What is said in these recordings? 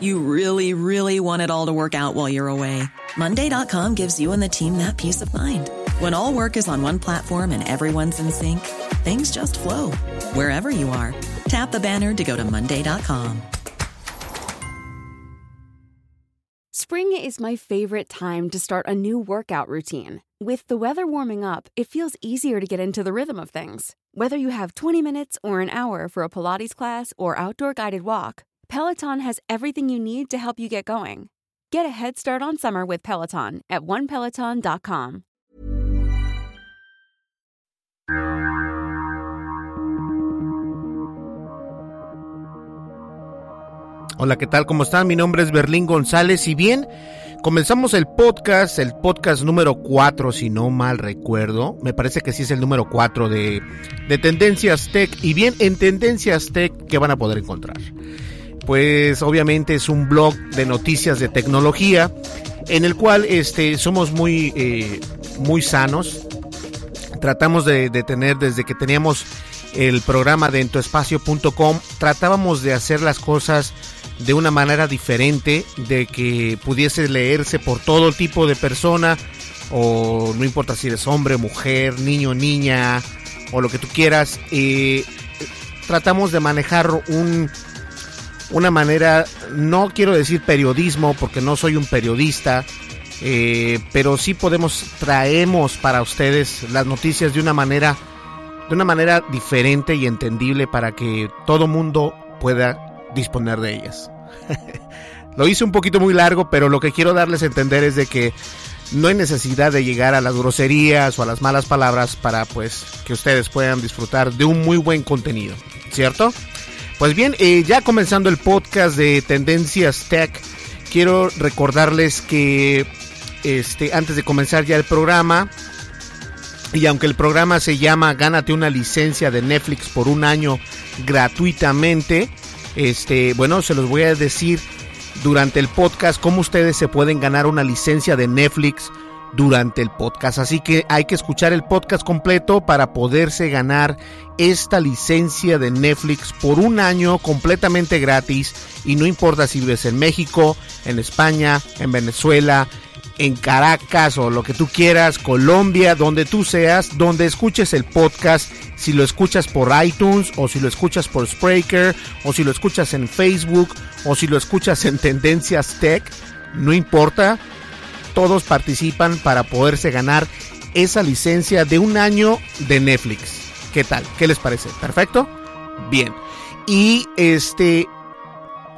You really, really want it all to work out while you're away. Monday.com gives you and the team that peace of mind. When all work is on one platform and everyone's in sync, things just flow wherever you are. Tap the banner to go to Monday.com. Spring is my favorite time to start a new workout routine. With the weather warming up, it feels easier to get into the rhythm of things. Whether you have 20 minutes or an hour for a Pilates class or outdoor guided walk, Peloton has everything you need to help you get going. Get a head start on summer with Peloton at onepeloton.com. Hola, ¿qué tal? ¿Cómo están? Mi nombre es Berlín González y bien, comenzamos el podcast, el podcast número 4, si no mal recuerdo. Me parece que sí es el número 4 de, de Tendencias Tech. Y bien, en Tendencias Tech, ¿qué van a poder encontrar? Pues obviamente es un blog de noticias de tecnología en el cual este, somos muy, eh, muy sanos. Tratamos de, de tener desde que teníamos el programa de tratábamos de hacer las cosas de una manera diferente, de que pudiese leerse por todo tipo de persona, o no importa si eres hombre, mujer, niño, niña, o lo que tú quieras. Eh, tratamos de manejar un, una manera, no quiero decir periodismo, porque no soy un periodista, eh, pero sí podemos, traemos para ustedes las noticias de una manera, de una manera diferente y entendible para que todo mundo pueda disponer de ellas. Lo hice un poquito muy largo, pero lo que quiero darles a entender es de que no hay necesidad de llegar a las groserías o a las malas palabras para pues que ustedes puedan disfrutar de un muy buen contenido, ¿cierto? Pues bien, eh, ya comenzando el podcast de Tendencias Tech, quiero recordarles que este antes de comenzar ya el programa y aunque el programa se llama Gánate una licencia de Netflix por un año gratuitamente, este, bueno, se los voy a decir durante el podcast cómo ustedes se pueden ganar una licencia de Netflix durante el podcast. Así que hay que escuchar el podcast completo para poderse ganar esta licencia de Netflix por un año completamente gratis. Y no importa si vives en México, en España, en Venezuela, en Caracas o lo que tú quieras, Colombia, donde tú seas, donde escuches el podcast, si lo escuchas por iTunes o si lo escuchas por Spreaker o si lo escuchas en Facebook o si lo escuchas en Tendencias Tech, no importa, todos participan para poderse ganar esa licencia de un año de Netflix. ¿Qué tal? ¿Qué les parece? ¿Perfecto? Bien. Y este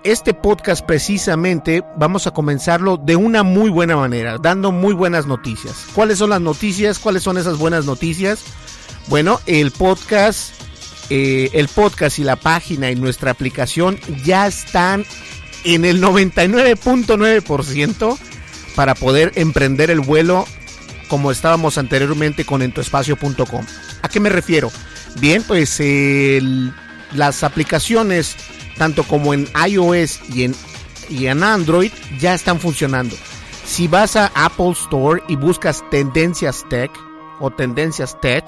este podcast precisamente vamos a comenzarlo de una muy buena manera, dando muy buenas noticias. ¿Cuáles son las noticias? ¿Cuáles son esas buenas noticias? Bueno, el podcast, eh, el podcast y la página y nuestra aplicación ya están en el 99.9% para poder emprender el vuelo como estábamos anteriormente con entoespacio.com. ¿A qué me refiero? Bien, pues las aplicaciones tanto como en iOS y en, y en Android, ya están funcionando. Si vas a Apple Store y buscas Tendencias Tech o Tendencias Tech,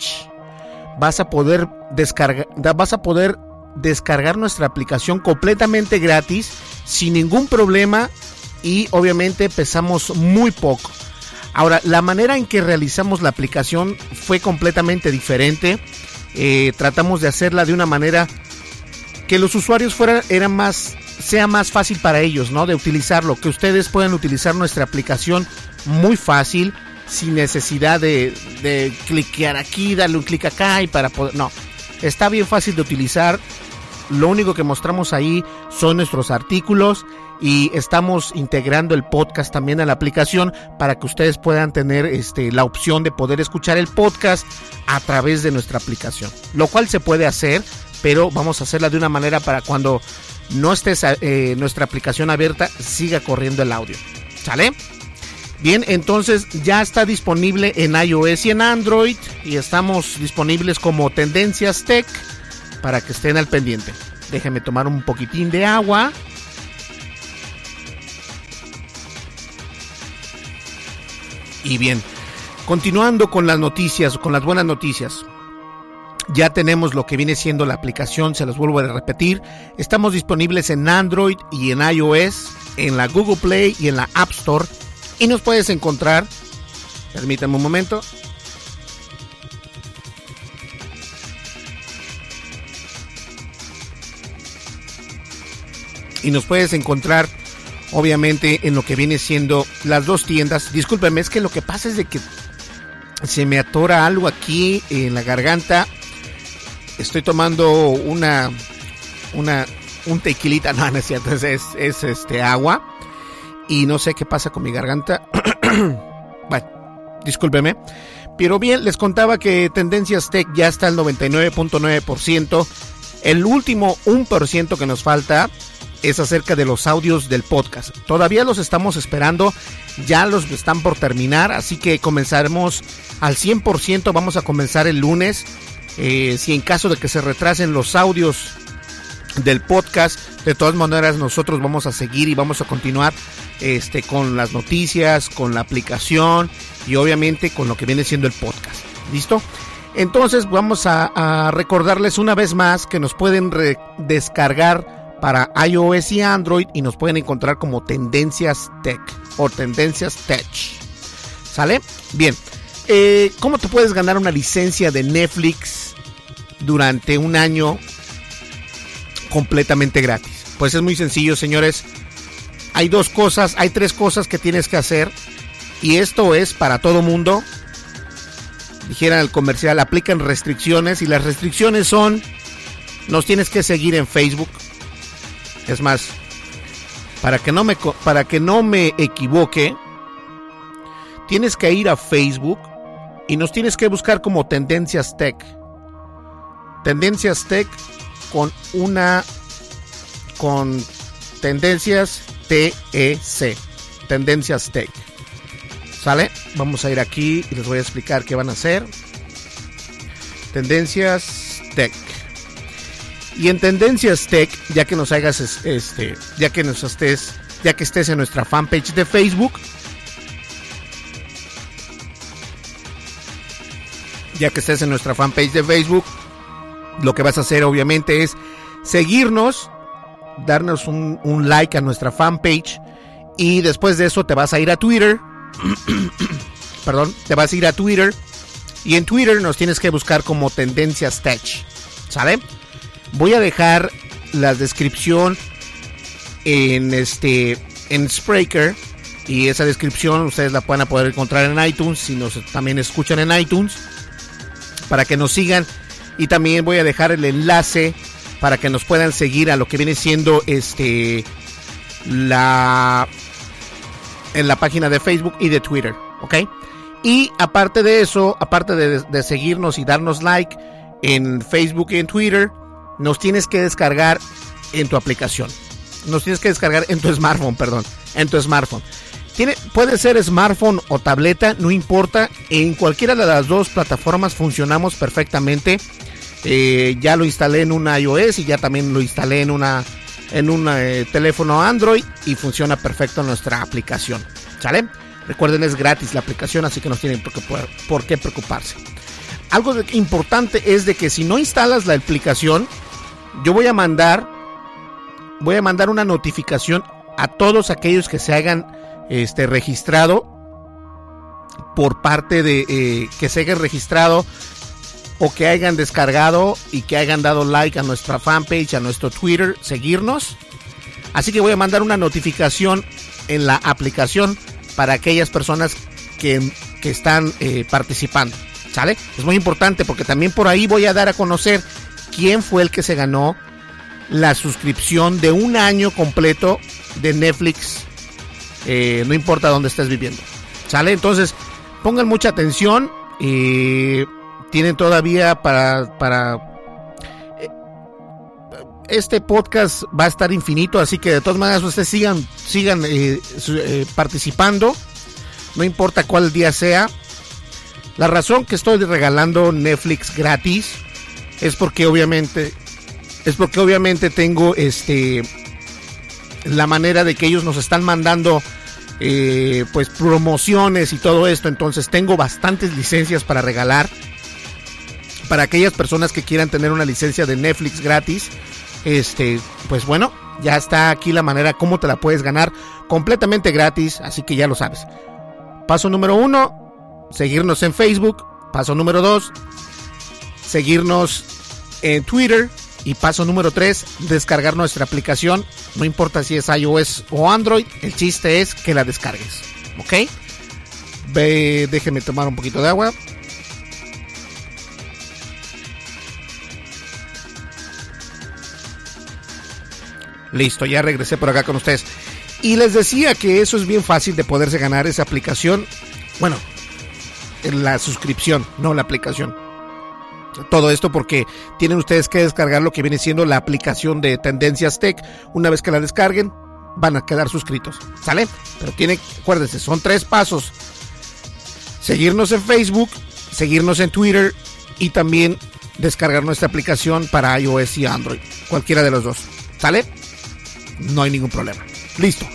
vas a poder descargar, vas a poder descargar nuestra aplicación completamente gratis, sin ningún problema y obviamente pesamos muy poco. Ahora, la manera en que realizamos la aplicación fue completamente diferente. Eh, tratamos de hacerla de una manera que los usuarios fueran, era más, sea más fácil para ellos, ¿no? De utilizarlo, que ustedes puedan utilizar nuestra aplicación muy fácil, sin necesidad de, de cliquear aquí, darle un clic acá y para poder, no, está bien fácil de utilizar. Lo único que mostramos ahí son nuestros artículos y estamos integrando el podcast también a la aplicación para que ustedes puedan tener este, la opción de poder escuchar el podcast a través de nuestra aplicación. Lo cual se puede hacer pero vamos a hacerla de una manera para cuando no esté eh, nuestra aplicación abierta, siga corriendo el audio. ¿Sale? Bien, entonces ya está disponible en iOS y en Android y estamos disponibles como Tendencias Tech para que estén al pendiente. Déjenme tomar un poquitín de agua. Y bien, continuando con las noticias, con las buenas noticias. Ya tenemos lo que viene siendo la aplicación, se los vuelvo a repetir. Estamos disponibles en Android y en iOS, en la Google Play y en la App Store. Y nos puedes encontrar, permítame un momento, y nos puedes encontrar obviamente en lo que viene siendo las dos tiendas. Discúlpeme, es que lo que pasa es de que se me atora algo aquí en la garganta. Estoy tomando una una un tequilita, no, no es cierto, es, es, este agua y no sé qué pasa con mi garganta. bueno, discúlpeme. Pero bien, les contaba que Tendencias Tech ya está al 99.9%. El último 1% que nos falta es acerca de los audios del podcast. Todavía los estamos esperando, ya los están por terminar, así que comenzaremos al 100%, vamos a comenzar el lunes. Eh, si en caso de que se retrasen los audios del podcast, de todas maneras nosotros vamos a seguir y vamos a continuar este, con las noticias, con la aplicación y obviamente con lo que viene siendo el podcast. ¿Listo? Entonces vamos a, recordarles una vez más que nos pueden descargar para iOS y Android y nos pueden encontrar como Tendencias Tech o Tendencias Tech. ¿Sale? Bien. Eh, ¿Cómo te puedes ganar una licencia de Netflix durante un año completamente gratis? Pues es muy sencillo, señores. Hay dos cosas, hay tres cosas que tienes que hacer. Y esto es para todo mundo. Dijera el comercial, aplican restricciones. Y las restricciones son, nos tienes que seguir en Facebook es más, para que no me, para que no me equivoque, tienes que ir a Facebook y nos tienes que buscar como Tendencias Tech. Tendencias Tech con una con Tendencias TEC. Tendencias Tech. ¿Sale? Vamos a ir aquí y les voy a explicar qué van a hacer. Tendencias Tech. Y en Tendencias Tech, ya que nos hagas este, ya que nos estés, ya que estés en nuestra fanpage de Facebook, ya que estés en nuestra fanpage de Facebook, lo que vas a hacer obviamente es seguirnos, darnos un, like a nuestra fanpage y después de eso te vas a ir a Twitter, perdón, te vas a ir a Twitter y en Twitter nos tienes que buscar como Tendencias Tech, ¿sale? Voy a dejar la descripción en este en Spreaker y esa descripción ustedes la pueden poder encontrar en iTunes si nos también escuchan en iTunes para que nos sigan y también voy a dejar el enlace para que nos puedan seguir a lo que viene siendo este la en la página de Facebook y de Twitter, ¿ok? Y aparte de eso, aparte de, de seguirnos y darnos like en Facebook y en Twitter, nos tienes que descargar en tu aplicación. Nos tienes que descargar en tu smartphone, perdón, en tu smartphone. Tiene, puede ser smartphone o tableta, no importa. En cualquiera de las dos plataformas funcionamos perfectamente. Eh, ya lo instalé en una iOS y ya también lo instalé en una en un eh, teléfono Android y funciona perfecto nuestra aplicación. ¿Sale? Recuerden, es gratis la aplicación, así que no tienen por qué, por qué preocuparse. Algo importante es de que si no instalas la aplicación, yo voy a mandar, voy a mandar una notificación a todos aquellos que se hayan este, registrado por parte de eh, que se hayan registrado o que hayan descargado y que hayan dado like a nuestra fanpage, a nuestro Twitter, seguirnos. Así que voy a mandar una notificación en la aplicación para aquellas personas que, que están eh, participando. ¿Sale? Es muy importante porque también por ahí voy a dar a conocer quién fue el que se ganó la suscripción de un año completo de Netflix, eh, no importa dónde estés viviendo. ¿Sale? Entonces, pongan mucha atención. y tienen todavía para, para... Eh, este podcast va a estar infinito, así que de todas maneras ustedes sigan, sigan eh, eh, participando, no importa cuál día sea. La razón que estoy regalando Netflix gratis es porque obviamente es porque obviamente tengo este la manera de que ellos nos están mandando eh, pues promociones y todo esto. Entonces tengo bastantes licencias para regalar. Para aquellas personas que quieran tener una licencia de Netflix gratis. Este, pues bueno, ya está aquí la manera como te la puedes ganar completamente gratis. Así que ya lo sabes. Paso número uno, seguirnos en Facebook. Paso número dos, seguirnos en Twitter. Y paso número 3, descargar nuestra aplicación. No importa si es iOS o Android, el chiste es que la descargues. ¿Ok? Ve, déjeme tomar un poquito de agua. Listo, ya regresé por acá con ustedes. Y les decía que eso es bien fácil de poderse ganar esa aplicación. Bueno, la suscripción, no la aplicación. Todo esto porque tienen ustedes que descargar lo que viene siendo la aplicación de Tendencias Tech. Una vez que la descarguen, van a quedar suscritos. ¿Sale? Pero tiene, acuérdense, son tres pasos. Seguirnos en Facebook, seguirnos en Twitter y también descargar nuestra aplicación para iOS y Android. Cualquiera de los dos. ¿Sale? No hay ningún problema. Listo.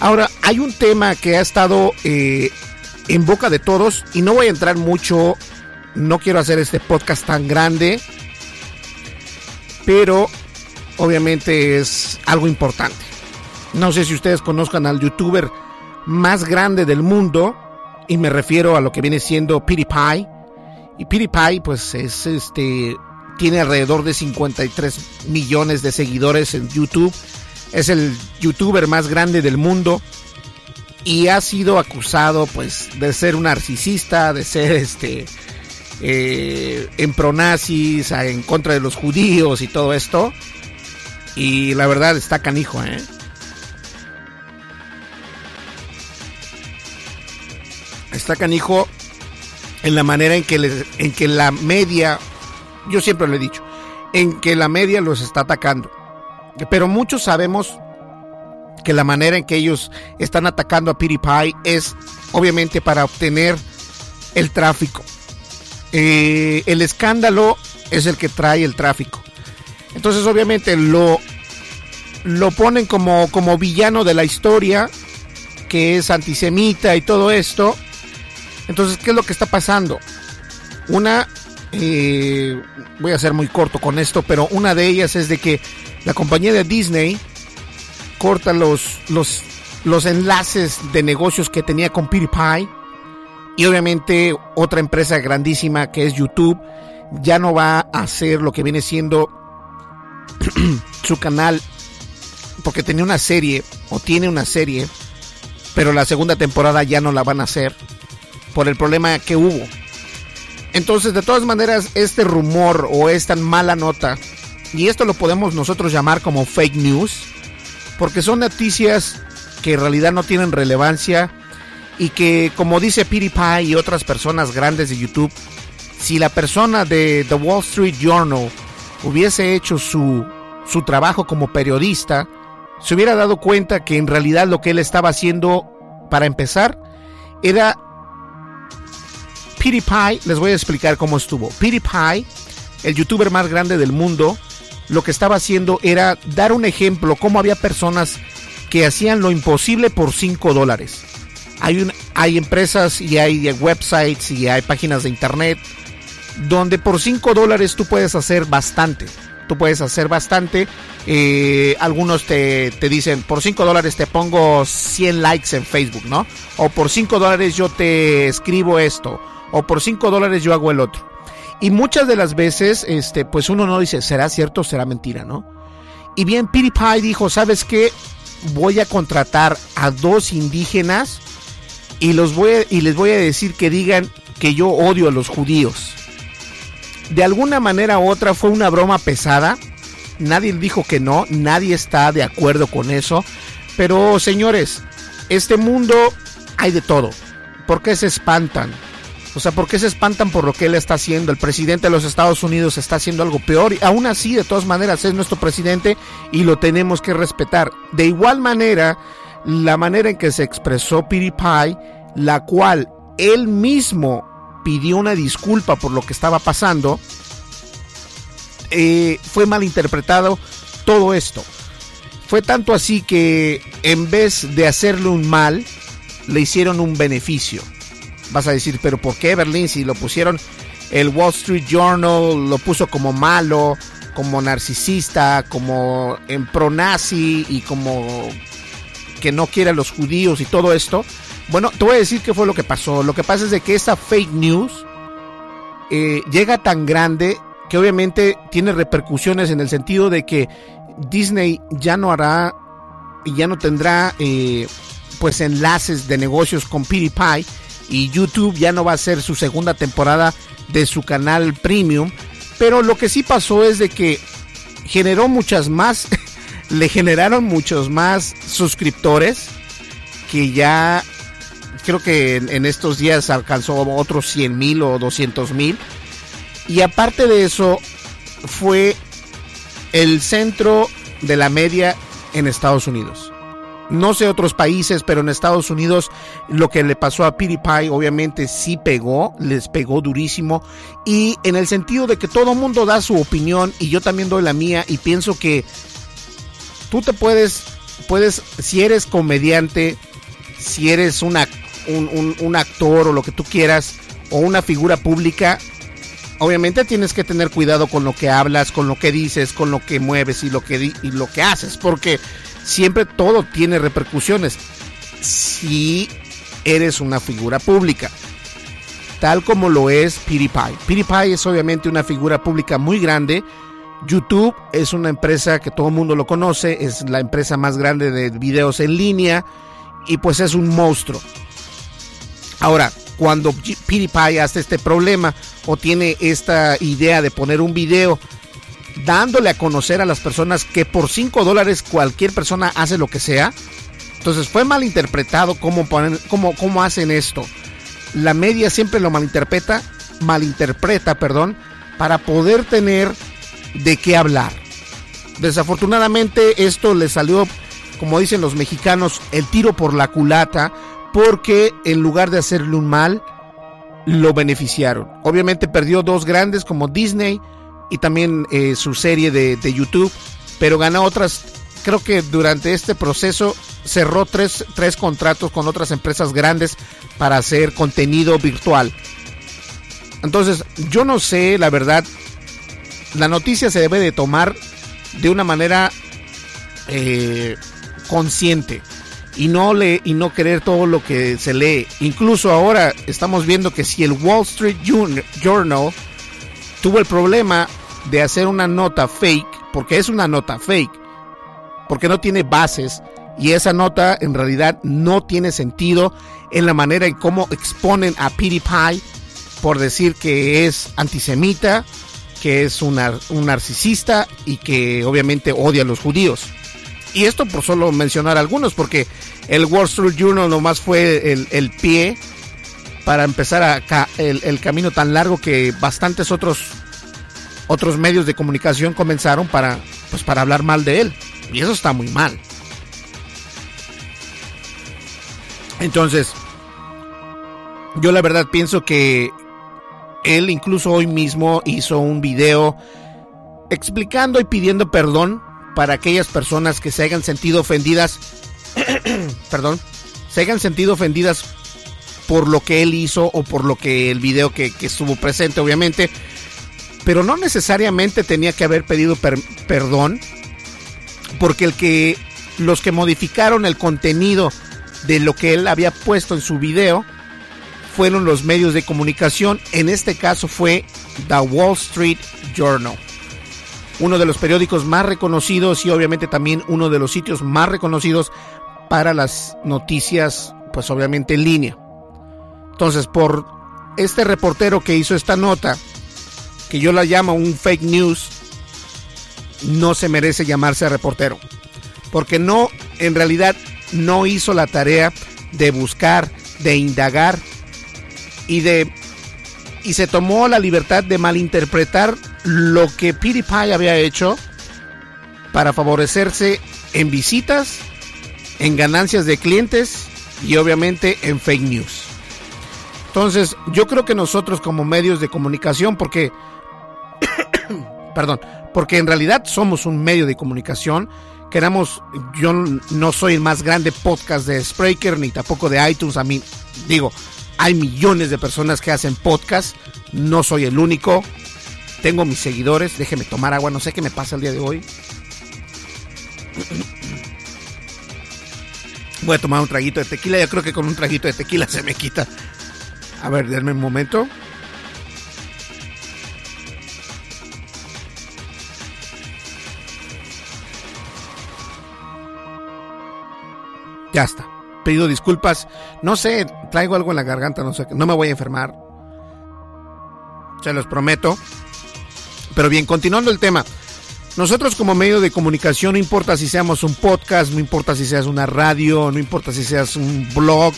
Ahora, hay un tema que ha estado eh, en boca de todos y no voy a entrar mucho no quiero hacer este podcast tan grande, pero obviamente es algo importante. No sé si ustedes conozcan al youtuber más grande del mundo, y me refiero a lo que viene siendo PewDiePie. Y PewDiePie, pues es este, tiene alrededor de 53 millones de seguidores en YouTube. Es el youtuber más grande del mundo y ha sido acusado, pues, de ser un narcisista, de ser este, eh, en pronazis, en contra de los judíos y todo esto. Y la verdad está canijo, ¿eh? Está canijo en la manera en que, en que la media, yo siempre lo he dicho, en que la media los está atacando. Pero muchos sabemos que la manera en que ellos están atacando a PewDiePie es obviamente para obtener el tráfico. Eh, el escándalo es el que trae el tráfico. Entonces obviamente lo, lo ponen como, como villano de la historia, que es antisemita y todo esto. Entonces, ¿qué es lo que está pasando? Una, eh, voy a ser muy corto con esto, pero una de ellas es de que la compañía de Disney corta los, los, los enlaces de negocios que tenía con PewDiePie y obviamente otra empresa grandísima que es YouTube ya no va a hacer lo que viene siendo su canal porque tenía una serie o tiene una serie, pero la segunda temporada ya no la van a hacer por el problema que hubo. Entonces, de todas maneras, este rumor o esta mala nota, y esto lo podemos nosotros llamar como fake news, porque son noticias que en realidad no tienen relevancia y que como dice PewDiePie y otras personas grandes de YouTube, si la persona de The Wall Street Journal hubiese hecho su, su trabajo como periodista, se hubiera dado cuenta que en realidad lo que él estaba haciendo, para empezar, era PewDiePie, les voy a explicar cómo estuvo. PewDiePie, el youtuber más grande del mundo, lo que estaba haciendo era dar un ejemplo, cómo había personas que hacían lo imposible por 5 dólares hay, hay empresas y hay websites y hay páginas de internet donde por 5 dólares tú puedes hacer bastante. Tú puedes hacer bastante. Eh, algunos te, te, dicen, por 5 dólares te pongo 100 likes en Facebook, ¿no? O por 5 dólares yo te escribo esto. O por 5 dólares yo hago el otro. Y muchas de las veces, este, pues uno no dice, ¿será cierto o será mentira, no? Y bien, PewDiePie dijo, ¿sabes qué? Voy a contratar a dos indígenas y, los voy y les voy a decir que digan que yo odio a los judíos. De alguna manera u otra fue una broma pesada. Nadie dijo que no, nadie está de acuerdo con eso. Pero señores, este mundo hay de todo. ¿Por qué se espantan? O sea, ¿por qué se espantan por lo que él está haciendo? El presidente de los Estados Unidos está haciendo algo peor y aún así, de todas maneras, es nuestro presidente y lo tenemos que respetar. De igual manera, la manera en que se expresó PewDiePie, la cual él mismo pidió una disculpa por lo que estaba pasando, eh, fue malinterpretado todo esto. Fue tanto así que en vez de hacerle un mal, le hicieron un beneficio. Vas a decir, pero ¿por qué Berlín? Si lo pusieron, el Wall Street Journal lo puso como malo, como narcisista, como en pro-nazi y como que no quiere a los judíos y todo esto. Bueno, te voy a decir qué fue lo que pasó. Lo que pasa es de que esta fake news eh, llega tan grande que obviamente tiene repercusiones en el sentido de que Disney ya no hará y ya no tendrá eh, pues enlaces de negocios con PewDiePie y YouTube ya no va a ser su segunda temporada de su canal premium. Pero lo que sí pasó es de que generó muchas más, le generaron muchos más suscriptores que ya creo que en, estos días alcanzó otros 100 mil o 200 mil. Y aparte de eso, fue el centro de la media en Estados Unidos. No sé otros países, pero en Estados Unidos lo que le pasó a PewDiePie obviamente sí pegó, les pegó durísimo. Y en el sentido de que todo mundo da su opinión y yo también doy la mía y pienso que tú te puedes, puedes, si eres comediante, si eres un, un actor o lo que tú quieras, o una figura pública, obviamente tienes que tener cuidado con lo que hablas, con lo que dices, con lo que mueves y lo que, y lo que haces, porque siempre todo tiene repercusiones. Si eres una figura pública, tal como lo es PewDiePie. PewDiePie es obviamente una figura pública muy grande. YouTube es una empresa que todo el mundo lo conoce, es la empresa más grande de videos en línea y pues es un monstruo. Ahora, cuando PewDiePie hace este problema o tiene esta idea de poner un video dándole a conocer a las personas que por 5 dólares cualquier persona hace lo que sea. Entonces fue malinterpretado cómo, ponen, cómo, cómo hacen esto. La media siempre lo malinterpreta, malinterpreta, perdón, para poder tener de qué hablar. Desafortunadamente esto le salió, como dicen los mexicanos, el tiro por la culata, porque en lugar de hacerle un mal, lo beneficiaron. Obviamente perdió dos grandes como Disney, y también eh, su serie de, YouTube, pero ganó otras, creo que durante este proceso cerró tres, tres contratos con otras empresas grandes para hacer contenido virtual. Entonces, yo no sé, la verdad, la noticia se debe de tomar de una manera eh, consciente y no le y no querer todo lo que se lee. Incluso ahora estamos viendo que si el Wall Street Journal tuvo el problema de hacer una nota fake, porque es una nota fake, porque no tiene bases y esa nota en realidad no tiene sentido en la manera en cómo exponen a PewDiePie por decir que es antisemita, que es un narcisista y que obviamente odia a los judíos. Y esto por solo mencionar algunos, porque el Wall Street Journal nomás fue el, pie para empezar a, el, el, camino tan largo que bastantes otros otros medios de comunicación comenzaron para pues para hablar mal de él y eso está muy mal. Entonces, yo la verdad pienso que él incluso hoy mismo hizo un video explicando y pidiendo perdón para aquellas personas que se hayan sentido ofendidas, perdón, se hayan sentido ofendidas por lo que él hizo o por lo que el video que, que estuvo presente, obviamente, pero no necesariamente tenía que haber pedido perdón, porque el que los que modificaron el contenido de lo que él había puesto en su video fueron los medios de comunicación, en este caso fue The Wall Street Journal, uno de los periódicos más reconocidos y obviamente también uno de los sitios más reconocidos para las noticias, pues obviamente en línea. Entonces, por este reportero que hizo esta nota, que yo la llamo un fake news, no se merece llamarse reportero. Porque no, en realidad, no hizo la tarea de buscar, de indagar y de y se tomó la libertad de malinterpretar lo que PewDiePie había hecho para favorecerse en visitas, en ganancias de clientes y obviamente en fake news. Entonces, yo creo que nosotros como medios de comunicación, porque, perdón, porque en realidad somos un medio de comunicación, queramos, yo no soy el más grande podcast de Spreaker ni tampoco de iTunes, a mí digo, hay millones de personas que hacen podcast, no soy el único, tengo mis seguidores, déjeme tomar agua, no sé qué me pasa el día de hoy. Voy a tomar un traguito de tequila, yo creo que con un traguito de tequila se me quita. A ver, denme un momento. Ya está. Pido disculpas. No sé, traigo algo en la garganta, no sé, no me voy a enfermar. Se los prometo. Pero bien, continuando el tema. Nosotros como medio de comunicación, no importa si seamos un podcast, no importa si seas una radio, no importa si seas un blog,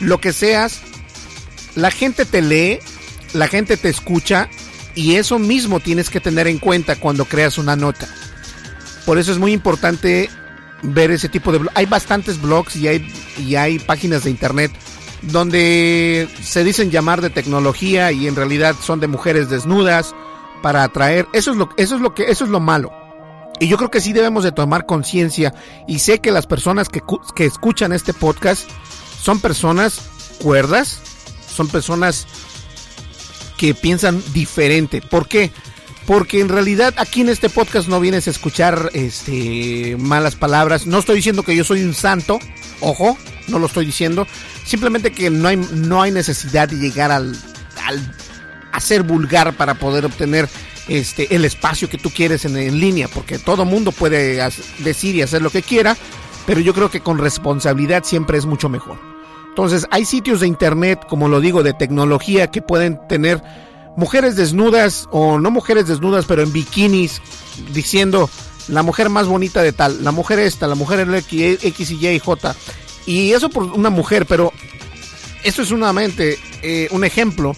lo que seas, la gente te lee, la gente te escucha y eso mismo tienes que tener en cuenta cuando creas una nota. Por eso es muy importante ver ese tipo de hay bastantes blogs y hay y hay páginas de internet donde se dicen llamar de tecnología y en realidad son de mujeres desnudas para atraer eso es lo eso es lo que eso es lo malo y yo creo que sí debemos de tomar conciencia y sé que las personas que, que escuchan este podcast son personas cuerdas son personas que piensan diferente ¿por qué? porque en realidad aquí en este podcast no vienes a escuchar este malas palabras. No estoy diciendo que yo soy un santo, ojo, no lo estoy diciendo. Simplemente que no hay, no hay necesidad de llegar al, al a ser vulgar para poder obtener este el espacio que tú quieres en, línea, porque todo mundo puede decir y hacer lo que quiera, pero yo creo que con responsabilidad siempre es mucho mejor. Entonces, hay sitios de internet, como lo digo, de tecnología que pueden tener mujeres desnudas o no mujeres desnudas, pero en bikinis, diciendo la mujer más bonita de tal, la mujer esta, la mujer X y Y J. Y eso por una mujer, pero esto es solamente eh, un ejemplo.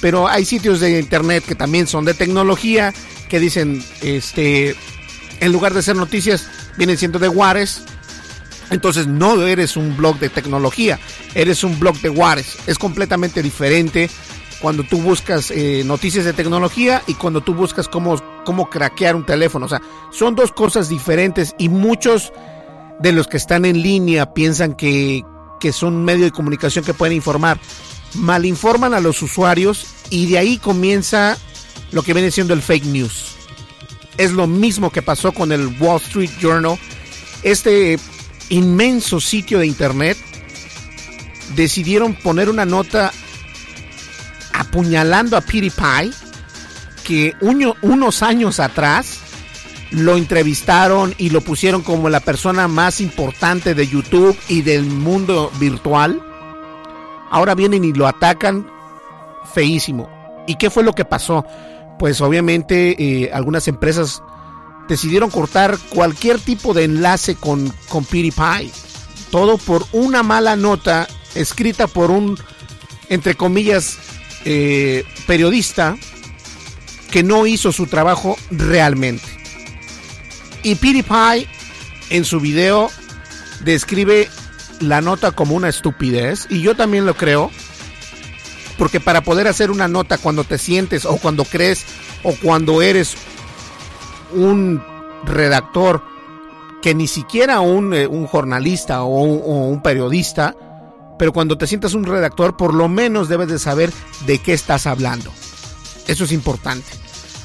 Pero hay sitios de internet que también son de tecnología, que dicen, este, en lugar de ser noticias, vienen siendo de Juárez. Entonces no eres un blog de tecnología, eres un blog de Juárez. Es completamente diferente cuando tú buscas eh, noticias de tecnología y cuando tú buscas cómo, cómo craquear un teléfono. O sea, son dos cosas diferentes y muchos de los que están en línea piensan que, que son medio de comunicación que pueden informar. Malinforman a los usuarios y de ahí comienza lo que viene siendo el fake news. Es lo mismo que pasó con el Wall Street Journal. Este inmenso sitio de internet decidieron poner una nota apuñalando a PewDiePie, que unos años atrás lo entrevistaron y lo pusieron como la persona más importante de YouTube y del mundo virtual. Ahora vienen y lo atacan feísimo. ¿Y qué fue lo que pasó? Pues obviamente eh, algunas empresas decidieron cortar cualquier tipo de enlace con, con PewDiePie. Todo por una mala nota escrita por un, entre comillas, eh, periodista que no hizo su trabajo realmente. Y PewDiePie en su video describe la nota como una estupidez y yo también lo creo porque para poder hacer una nota cuando te sientes o cuando crees o cuando eres un redactor que ni siquiera un, eh, un jornalista o o un periodista pero cuando te sientas un redactor, por lo menos debes de saber de qué estás hablando. Eso es importante.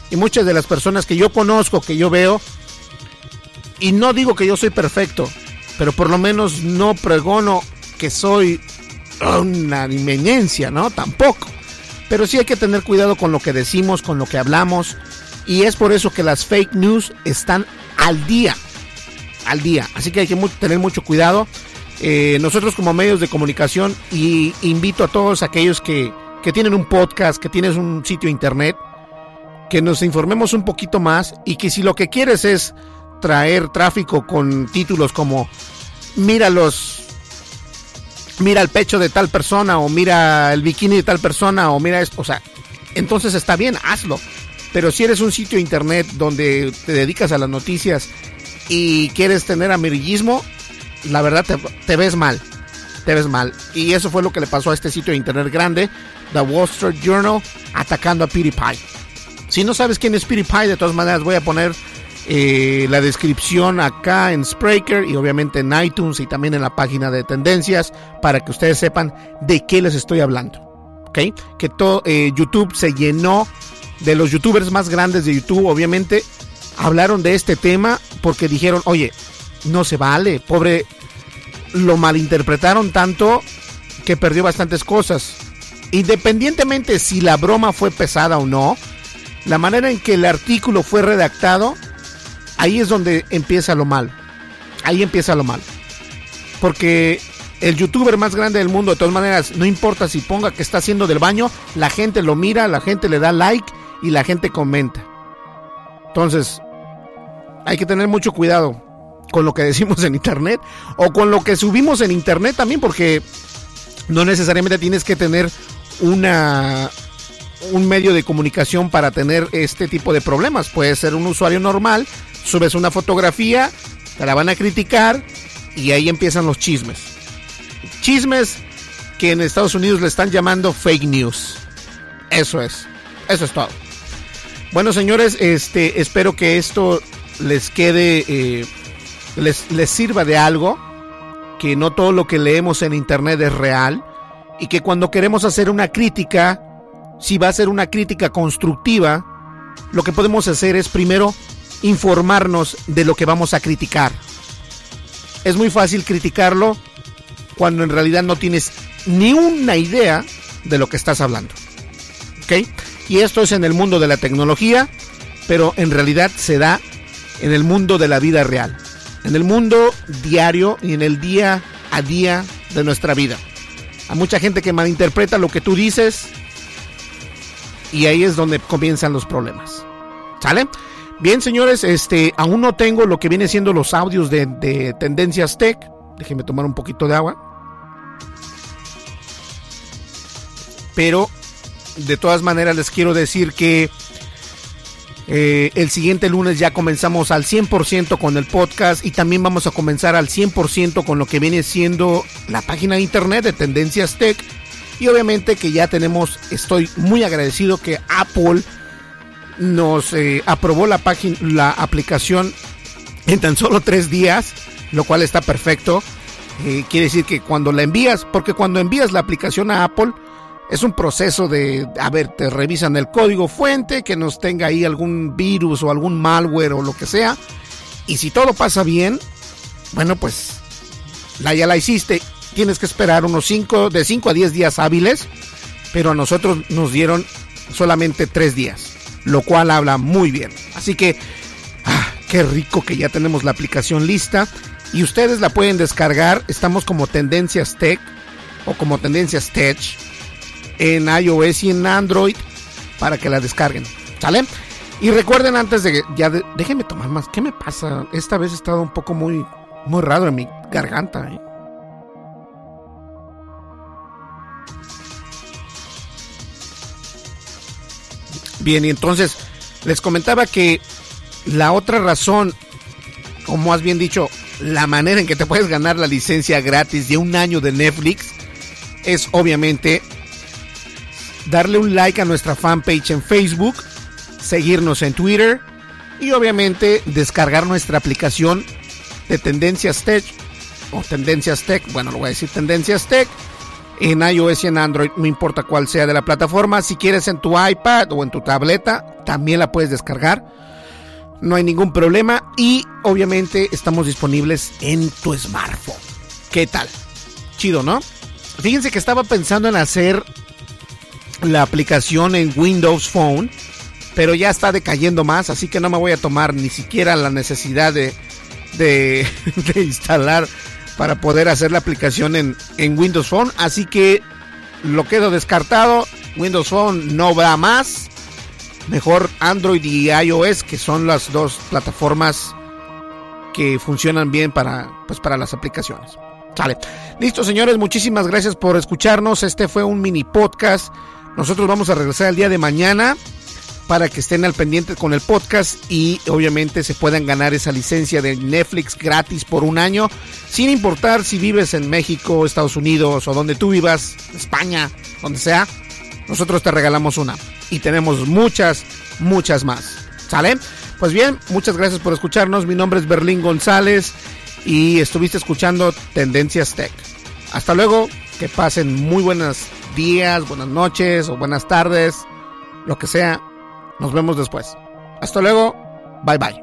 Y muchas de las personas que yo conozco, que yo veo, y no digo que yo soy perfecto, pero por lo menos no pregono que soy una eminencia, ¿no? Tampoco. Pero sí hay que tener cuidado con lo que decimos, con lo que hablamos. Y es por eso que las fake news están al día. Al día. Así que hay que tener mucho cuidado. Eh, nosotros como medios de comunicación y invito a todos aquellos que, que tienen un podcast, que tienes un sitio internet, que nos informemos un poquito más y que si lo que quieres es traer tráfico con títulos como mira los mira el pecho de tal persona o mira el bikini de tal persona o mira esto, o sea, entonces está bien, hazlo. Pero si eres un sitio internet donde te dedicas a las noticias y quieres tener amarillismo, la verdad te, te ves mal. Te ves mal. Y eso fue lo que le pasó a este sitio de internet grande, The Wall Street Journal, atacando a PewDiePie. Si no sabes quién es PewDiePie, de todas maneras voy a poner eh, la descripción acá en Spreaker y obviamente en iTunes y también en la página de tendencias para que ustedes sepan de qué les estoy hablando. ¿Ok? Que todo eh, YouTube se llenó de los youtubers más grandes de YouTube, obviamente, hablaron de este tema porque dijeron, oye, no se vale, pobre, lo malinterpretaron tanto que perdió bastantes cosas. Independientemente si la broma fue pesada o no, la manera en que el artículo fue redactado, ahí es donde empieza lo mal. Ahí empieza lo mal. Porque el youtuber más grande del mundo, de todas maneras, no importa si ponga que está haciendo del baño, la gente lo mira, la gente le da like y la gente comenta. Entonces, hay que tener mucho cuidado con lo que decimos en internet o con lo que subimos en internet también porque no necesariamente tienes que tener una un medio de comunicación para tener este tipo de problemas. Puedes ser un usuario normal, subes una fotografía, te la van a criticar y ahí empiezan los chismes. Chismes que en Estados Unidos le están llamando fake news. Eso es. Eso es todo. Bueno, señores, este espero que esto les quede eh, les, les sirva de algo, que no todo lo que leemos en internet es real y que cuando queremos hacer una crítica, si va a ser una crítica constructiva, lo que podemos hacer es primero informarnos de lo que vamos a criticar. Es muy fácil criticarlo cuando en realidad no tienes ni una idea de lo que estás hablando. ¿Ok? Y esto es en el mundo de la tecnología, pero en realidad se da en el mundo de la vida real, en el mundo diario y en el día a día de nuestra vida. Hay mucha gente que malinterpreta lo que tú dices y ahí es donde comienzan los problemas. ¿Sale? Bien, señores, este, aún no tengo lo que viene siendo los audios de, de Tendencias Tech. Déjenme tomar un poquito de agua. Pero de todas maneras les quiero decir que eh, el siguiente lunes ya comenzamos al 100% con el podcast y también vamos a comenzar al 100% con lo que viene siendo la página de internet de Tendencias Tech. Y obviamente que ya tenemos, estoy muy agradecido que Apple nos eh, aprobó la página, la aplicación en tan solo tres días, lo cual está perfecto. Eh, quiere decir que cuando la envías, porque cuando envías la aplicación a Apple, es un proceso de, a ver, te revisan el código fuente, que nos tenga ahí algún virus o algún malware o lo que sea. Y si todo pasa bien, bueno, pues la ya la hiciste. Tienes que esperar unos 5, de 5 a 10 días hábiles, pero a nosotros nos dieron solamente 3 días, lo cual habla muy bien. Así que, ah, qué rico que ya tenemos la aplicación lista y ustedes la pueden descargar. Estamos como Tendencias Tech o como Tendencias Tech en iOS y en Android para que la descarguen. ¿Sale? Y recuerden antes de que ya déjenme tomar más. ¿Qué me pasa? Esta vez he estado un poco muy muy raro en mi garganta. ¿eh? Bien, y entonces les comentaba que la otra razón, o más bien dicho, la manera en que te puedes ganar la licencia gratis de un año de Netflix es obviamente darle un like a nuestra fanpage en Facebook, seguirnos en Twitter y obviamente descargar nuestra aplicación de Tendencias Tech o Tendencias Tech, bueno, lo voy a decir Tendencias Tech en iOS y en Android, no importa cuál sea de la plataforma. Si quieres en tu iPad o en tu tableta, también la puedes descargar. No hay ningún problema y obviamente estamos disponibles en tu smartphone. ¿Qué tal? Chido, ¿no? Fíjense que estaba pensando en hacer la aplicación en Windows Phone, pero ya está decayendo más, así que no me voy a tomar ni siquiera la necesidad de, de, de instalar para poder hacer la aplicación en, en, Windows Phone. Así que lo quedo descartado. Windows Phone no va más. Mejor Android y iOS, que son las dos plataformas que funcionan bien para, pues, para las aplicaciones. Sale. Listo, señores, muchísimas gracias por escucharnos. Este fue un mini podcast Nosotros vamos a regresar el día de mañana para que estén al pendiente con el podcast y obviamente se puedan ganar esa licencia de Netflix gratis por un año, sin importar si vives en México, Estados Unidos o donde tú vivas, España, donde sea, nosotros te regalamos una y tenemos muchas, muchas más. ¿Sale? Pues bien, muchas gracias por escucharnos. Mi nombre es Berlín González y estuviste escuchando Tendencias Tech. Hasta luego, que pasen muy buenos días, buenas noches o buenas tardes, lo que sea. Nos vemos después. Hasta luego, bye bye.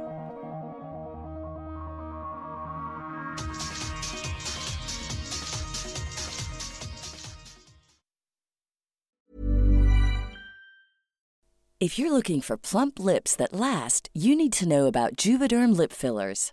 If you're looking for plump lips that last, you need to know about Juvederm lip fillers.